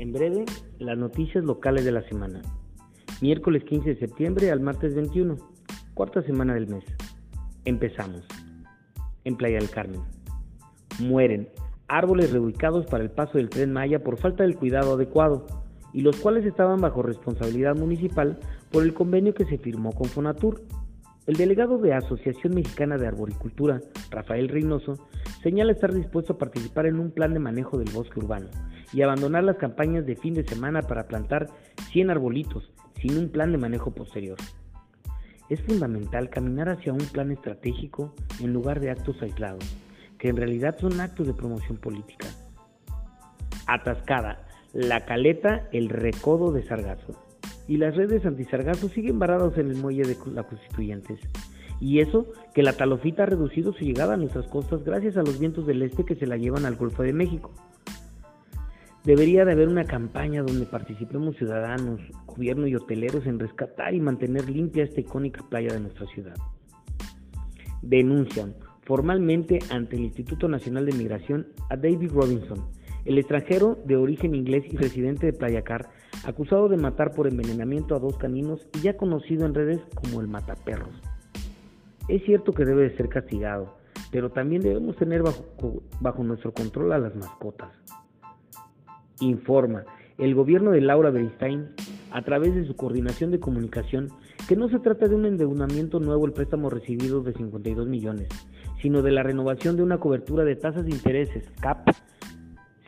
En breve, las noticias locales de la semana. Miércoles 15 de septiembre al martes 21, cuarta semana del mes. Empezamos. En Playa del Carmen. Mueren árboles reubicados para el paso del tren Maya por falta del cuidado adecuado, y los cuales estaban bajo responsabilidad municipal por el convenio que se firmó con Fonatur. El delegado de Asociación Mexicana de Arboricultura, Rafael Reynoso, señala estar dispuesto a participar en un plan de manejo del bosque urbano y abandonar las campañas de fin de semana para plantar 100 arbolitos sin un plan de manejo posterior. Es fundamental caminar hacia un plan estratégico en lugar de actos aislados, que en realidad son actos de promoción política. Atascada, la caleta, el recodo de Sargazo y las redes antisargazo siguen varadas en el muelle de la Constituyentes. Y eso que la talofita ha reducido su llegada a nuestras costas gracias a los vientos del este que se la llevan al Golfo de México. Debería de haber una campaña donde participemos ciudadanos, gobierno y hoteleros en rescatar y mantener limpia esta icónica playa de nuestra ciudad. Denuncian formalmente ante el Instituto Nacional de Migración a David Robinson, el extranjero de origen inglés y residente de Playa Car, acusado de matar por envenenamiento a dos caninos y ya conocido en redes como el mataperros. Es cierto que debe de ser castigado, pero también debemos tener bajo, bajo nuestro control a las mascotas. Informa el gobierno de Laura Bernstein, a través de su coordinación de comunicación, que no se trata de un endeudamiento nuevo el préstamo recibido de 52 millones, sino de la renovación de una cobertura de tasas de intereses, CAP,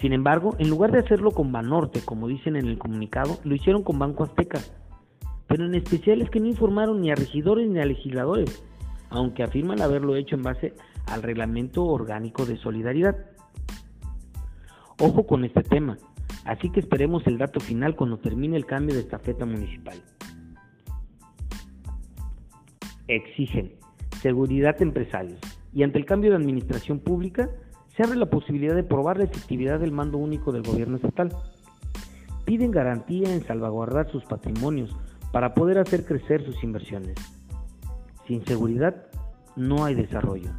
sin embargo, en lugar de hacerlo con Banorte, como dicen en el comunicado, lo hicieron con Banco Azteca. Pero en especial es que no informaron ni a regidores ni a legisladores, aunque afirman haberlo hecho en base al Reglamento Orgánico de Solidaridad. Ojo con este tema, así que esperemos el dato final cuando termine el cambio de estafeta municipal. Exigen seguridad empresarios y ante el cambio de administración pública se abre la posibilidad de probar la efectividad del mando único del gobierno estatal. Piden garantía en salvaguardar sus patrimonios para poder hacer crecer sus inversiones. Sin seguridad no hay desarrollo.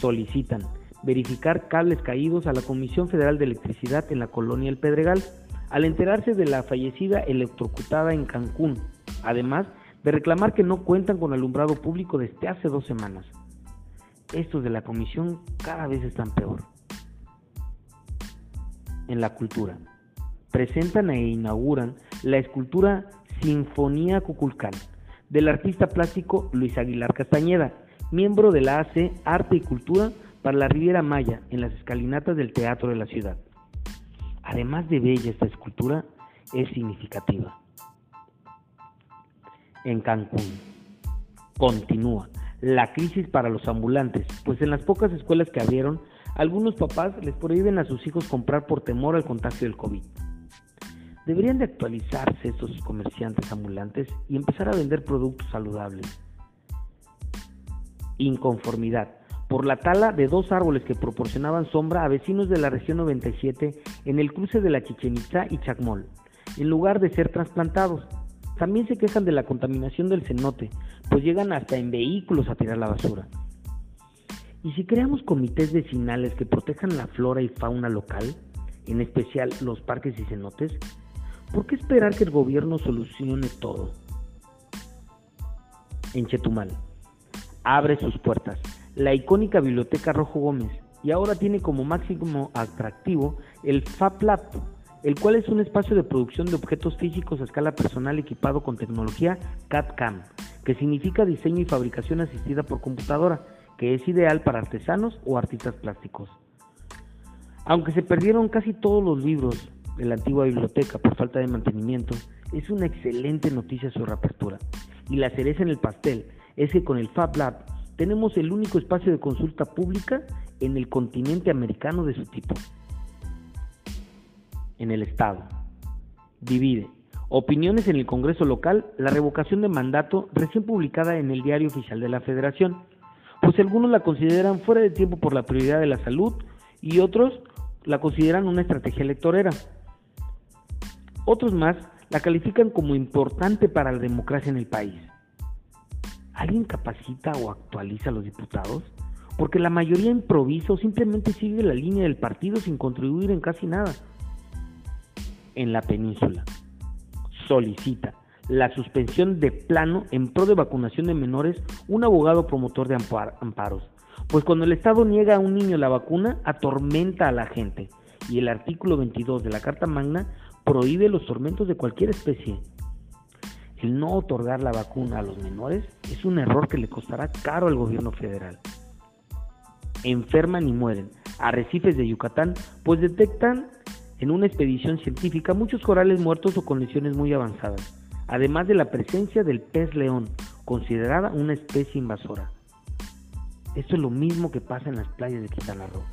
Solicitan verificar cables caídos a la Comisión Federal de Electricidad en la colonia El Pedregal al enterarse de la fallecida electrocutada en Cancún, además de reclamar que no cuentan con alumbrado público desde hace dos semanas estos de la comisión cada vez están peor. En la cultura. Presentan e inauguran la escultura Sinfonía Cuculcán del artista plástico Luis Aguilar Castañeda, miembro de la AC Arte y Cultura para la Riviera Maya en las escalinatas del Teatro de la Ciudad. Además de bella esta escultura, es significativa. En Cancún. Continúa la crisis para los ambulantes, pues en las pocas escuelas que abrieron, algunos papás les prohíben a sus hijos comprar por temor al contagio del COVID. Deberían de actualizarse estos comerciantes ambulantes y empezar a vender productos saludables. Inconformidad por la tala de dos árboles que proporcionaban sombra a vecinos de la región 97 en el cruce de la Chichen Itza y Chacmol, en lugar de ser trasplantados. También se quejan de la contaminación del cenote, pues llegan hasta en vehículos a tirar la basura. Y si creamos comités vecinales que protejan la flora y fauna local, en especial los parques y cenotes, ¿por qué esperar que el gobierno solucione todo? En Chetumal, abre sus puertas la icónica biblioteca Rojo Gómez y ahora tiene como máximo atractivo el Fab Lab, el cual es un espacio de producción de objetos físicos a escala personal equipado con tecnología CAD-CAM, que significa diseño y fabricación asistida por computadora, que es ideal para artesanos o artistas plásticos. Aunque se perdieron casi todos los libros de la antigua biblioteca por falta de mantenimiento, es una excelente noticia su reapertura. Y la cereza en el pastel es que con el Fab Lab tenemos el único espacio de consulta pública en el continente americano de su tipo en el Estado. Divide. Opiniones en el Congreso local, la revocación de mandato recién publicada en el Diario Oficial de la Federación, pues algunos la consideran fuera de tiempo por la prioridad de la salud y otros la consideran una estrategia electorera. Otros más la califican como importante para la democracia en el país. ¿Alguien capacita o actualiza a los diputados? Porque la mayoría improvisa o simplemente sigue la línea del partido sin contribuir en casi nada. En la península. Solicita la suspensión de plano en pro de vacunación de menores un abogado promotor de amparos. Pues cuando el Estado niega a un niño la vacuna, atormenta a la gente. Y el artículo 22 de la Carta Magna prohíbe los tormentos de cualquier especie. El no otorgar la vacuna a los menores es un error que le costará caro al gobierno federal. Enferman y mueren arrecifes de Yucatán, pues detectan en una expedición científica muchos corales muertos o con lesiones muy avanzadas además de la presencia del pez león, considerada una especie invasora. Esto es lo mismo que pasa en las playas de Quintana Roo.